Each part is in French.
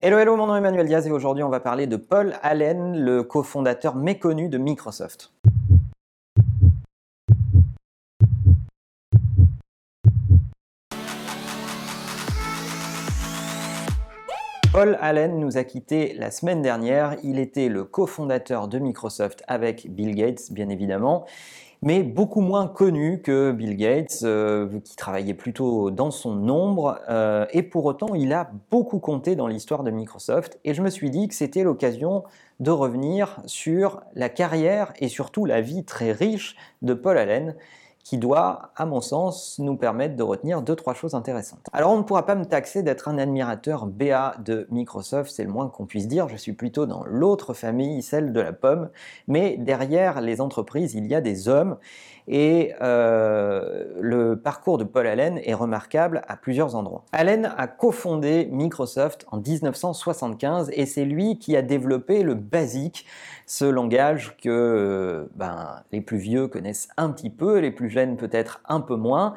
Hello, hello, mon nom est Emmanuel Diaz et aujourd'hui on va parler de Paul Allen, le cofondateur méconnu de Microsoft. Paul Allen nous a quittés la semaine dernière. Il était le cofondateur de Microsoft avec Bill Gates, bien évidemment mais beaucoup moins connu que Bill Gates, euh, qui travaillait plutôt dans son ombre, euh, et pour autant il a beaucoup compté dans l'histoire de Microsoft, et je me suis dit que c'était l'occasion de revenir sur la carrière et surtout la vie très riche de Paul Allen, qui doit, à mon sens, nous permettre de retenir deux, trois choses intéressantes. Alors on ne pourra pas me taxer d'être un admirateur BA de Microsoft, c'est le moins qu'on puisse dire, je suis plutôt dans l'autre famille, celle de la pomme, mais derrière les entreprises, il y a des hommes, et euh, le parcours de Paul Allen est remarquable à plusieurs endroits. Allen a cofondé Microsoft en 1975 et c'est lui qui a développé le BASIC, ce langage que euh, ben, les plus vieux connaissent un petit peu, les plus peut-être un peu moins.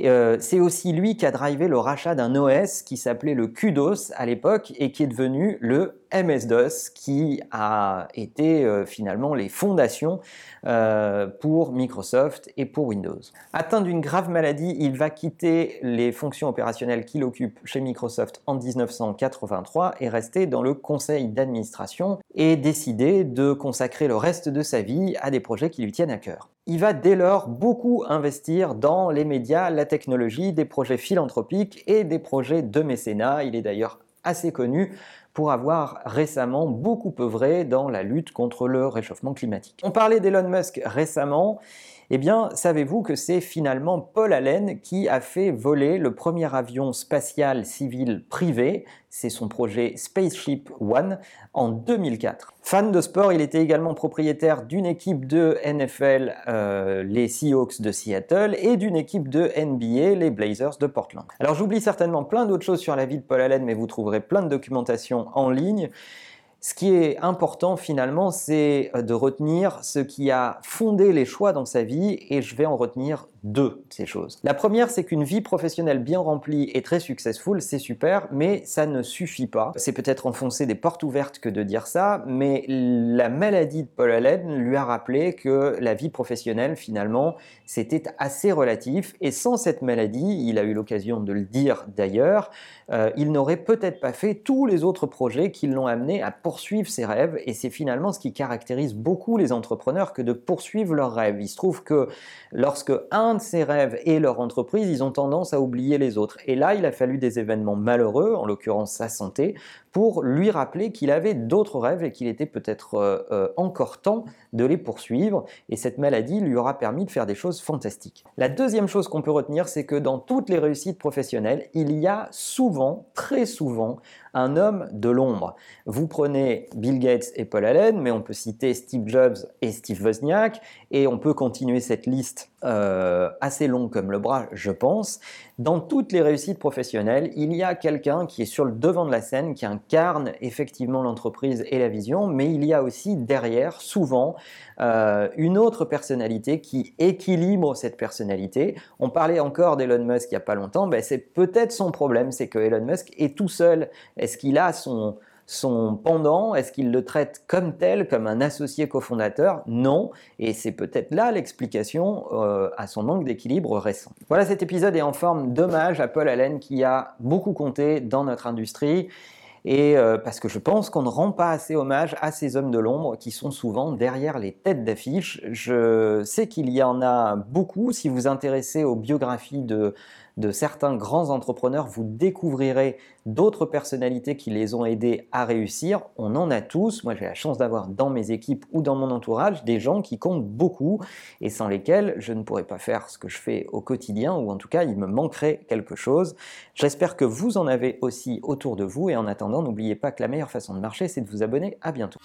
Euh, c'est aussi lui qui a drivé le rachat d'un OS qui s'appelait le QDOS à l'époque et qui est devenu le MS-DOS qui a été euh, finalement les fondations euh, pour Microsoft et pour Windows. Atteint d'une grave maladie, il va quitter les fonctions opérationnelles qu'il occupe chez Microsoft en 1983 et rester dans le conseil d'administration et décider de consacrer le reste de sa vie à des projets qui lui tiennent à cœur. Il va dès lors beaucoup investir dans les médias, la technologie, des projets philanthropiques et des projets de mécénat. Il est d'ailleurs assez connu pour avoir récemment beaucoup œuvré dans la lutte contre le réchauffement climatique. On parlait d'Elon Musk récemment. Eh bien, savez-vous que c'est finalement Paul Allen qui a fait voler le premier avion spatial civil privé, c'est son projet Spaceship One, en 2004. Fan de sport, il était également propriétaire d'une équipe de NFL, euh, les Seahawks de Seattle, et d'une équipe de NBA, les Blazers de Portland. Alors j'oublie certainement plein d'autres choses sur la vie de Paul Allen, mais vous trouverez plein de documentation en ligne. Ce qui est important finalement, c'est euh, de retenir ce qui a fondé les choix dans sa vie et je vais en retenir deux de ces choses. La première, c'est qu'une vie professionnelle bien remplie et très successful, c'est super, mais ça ne suffit pas. C'est peut-être enfoncer des portes ouvertes que de dire ça, mais la maladie de Paul Allen lui a rappelé que la vie professionnelle, finalement, c'était assez relatif et sans cette maladie, il a eu l'occasion de le dire d'ailleurs, euh, il n'aurait peut-être pas fait tous les autres projets qui l'ont amené à poursuivre ses rêves et c'est finalement ce qui caractérise beaucoup les entrepreneurs que de poursuivre leurs rêves. Il se trouve que lorsque un de ses rêves et leur entreprise, ils ont tendance à oublier les autres. Et là, il a fallu des événements malheureux, en l'occurrence sa santé, pour lui rappeler qu'il avait d'autres rêves et qu'il était peut-être euh, euh, encore temps de les poursuivre. Et cette maladie lui aura permis de faire des choses fantastiques. La deuxième chose qu'on peut retenir, c'est que dans toutes les réussites professionnelles, il y a souvent, très souvent, un homme de l'ombre. Vous prenez Bill Gates et Paul Allen, mais on peut citer Steve Jobs et Steve Wozniak, et on peut continuer cette liste euh, assez longue comme le bras, je pense. Dans toutes les réussites professionnelles, il y a quelqu'un qui est sur le devant de la scène, qui incarne effectivement l'entreprise et la vision, mais il y a aussi derrière, souvent, euh, une autre personnalité qui équilibre cette personnalité. On parlait encore d'Elon Musk il n'y a pas longtemps, ben c'est peut-être son problème, c'est que Elon Musk est tout seul. Est-ce qu'il a son, pendant? Est-ce qu'il le traite comme tel, comme un associé cofondateur? Non. Et c'est peut-être là l'explication euh, à son manque d'équilibre récent. Voilà, cet épisode est en forme d'hommage à Paul Allen qui a beaucoup compté dans notre industrie. Et euh, parce que je pense qu'on ne rend pas assez hommage à ces hommes de l'ombre qui sont souvent derrière les têtes d'affiche. Je sais qu'il y en a beaucoup. Si vous vous intéressez aux biographies de de certains grands entrepreneurs, vous découvrirez d'autres personnalités qui les ont aidés à réussir. On en a tous. Moi, j'ai la chance d'avoir dans mes équipes ou dans mon entourage des gens qui comptent beaucoup et sans lesquels je ne pourrais pas faire ce que je fais au quotidien ou en tout cas, il me manquerait quelque chose. J'espère que vous en avez aussi autour de vous et en attendant, n'oubliez pas que la meilleure façon de marcher, c'est de vous abonner. À bientôt.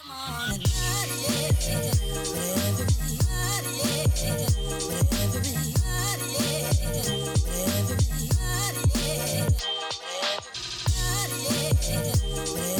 Yeah.